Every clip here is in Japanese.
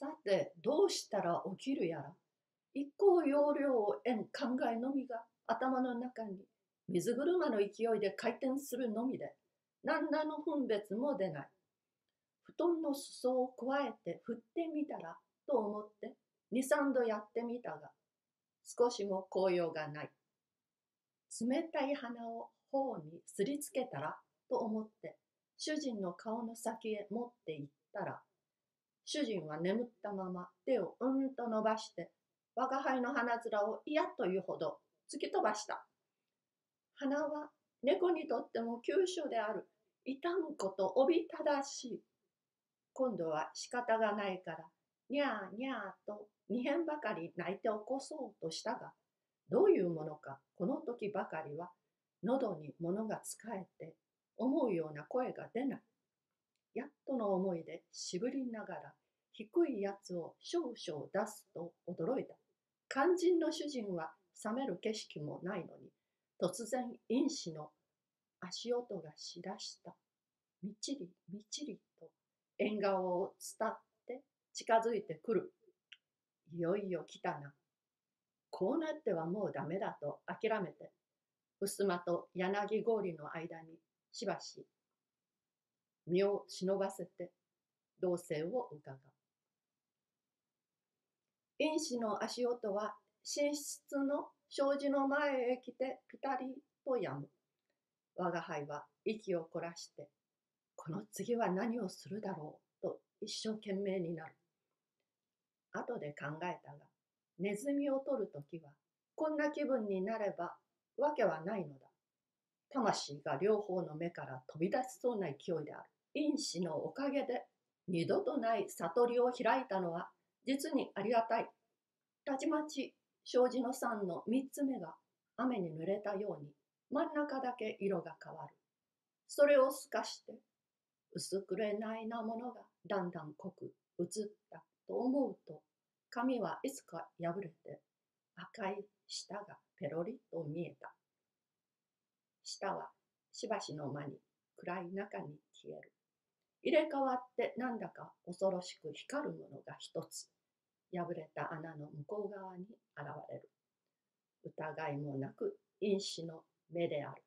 さて、どうしたら起きるやら。一向要領を得ん考えのみが頭の中に水車の勢いで回転するのみで、何らの分別も出ない。布団の裾を加えて振ってみたらと思って二三度やってみたが、少しも効用がない。冷たい鼻を頬にすりつけたらと思って主人の顔の先へ持って行ったら、主人は眠ったまま手をうんと伸ばして、我が輩の鼻面を嫌というほど突き飛ばした。鼻は猫にとっても急所である。痛むことおびただしい。今度は仕方がないから、にゃーにゃーと二辺ばかり泣いて起こそうとしたが、どういうものか、この時ばかりは、喉に物がつかえて、思うような声が出ない。やっとの思いで渋りながら、低いやつを少々出すと驚いた。肝心の主人は冷める景色もないのに、突然因子の足音がしだした。みちりみちりと縁側を伝って近づいてくる。いよいよ来たな。こうなってはもうダメだと諦めて、襖と柳氷の間にしばし身を忍ばせて動静を伺う。因子の足音は寝室の障子の前へ来てピタリとやむ。我が輩は息を凝らして、この次は何をするだろうと一生懸命になる。後で考えたが、ネズミを取るときは、こんな気分になればわけはないのだ。魂が両方の目から飛び出しそうな勢いである。因子のおかげで二度とない悟りを開いたのは実にありがたい。たちまち障子の山の三つ目が雨に濡れたように真ん中だけ色が変わる。それを透かして薄くれないなものがだんだん濃く映ったと思うと髪はいつか破れて赤い舌がペロリと見えた。舌はしばしの間に暗い中に消える。入れ替わってなんだか恐ろしく光るものが一つ破れた穴の向こう側に現れる。疑いもなく因子の目である。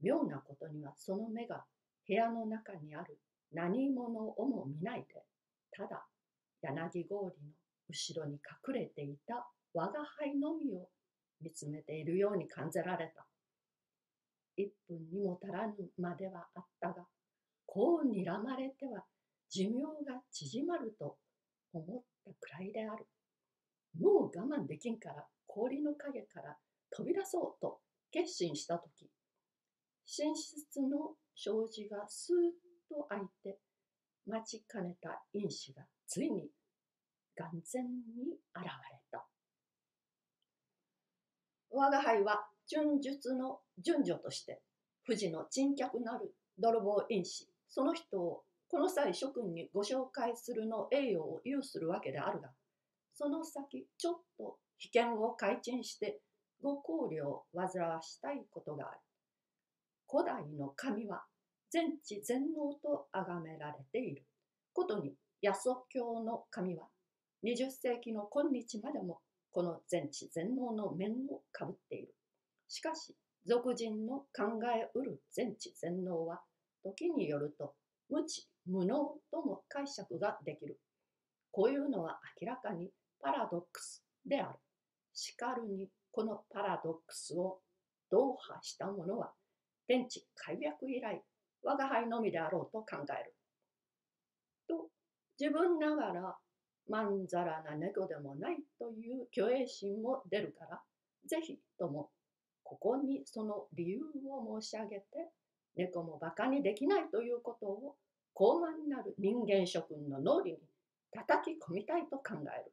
妙なことにはその目が部屋の中にある何者をも見ないで、ただ柳氷の後ろに隠れていた我が輩のみを見つめているように感じられた。一分にも足らぬまではあったが、こう睨まれては寿命が縮まると思ったくらいである。もう我慢できんから氷の影から飛び出そうと決心したとき、寝室の障子がスーッと開いて、待ちかねた因子がついに眼前に現れた。我が輩は順術の順序として、富士の珍客なる泥棒因子、その人をこの際諸君にご紹介するの栄誉を有するわけであるが、その先ちょっと危険を改陳してご考慮を煩わしたいことがある。古代の神は全知全能と崇められている。ことに、八祖教の神は20世紀の今日までもこの全知全能の面をかぶっている。しかし、俗人の考えうる全知全能は、時によると無知無能とも解釈ができる。こういうのは明らかにパラドックスである。しかるにこのパラドックスを同破した者は天地開闢以来我が輩のみであろうと考える。と自分ながらまんざらな猫でもないという虚栄心も出るからぜひともここにその理由を申し上げて猫も馬鹿にできないということを高慢なる人間諸君の脳裏に叩き込みたいと考える。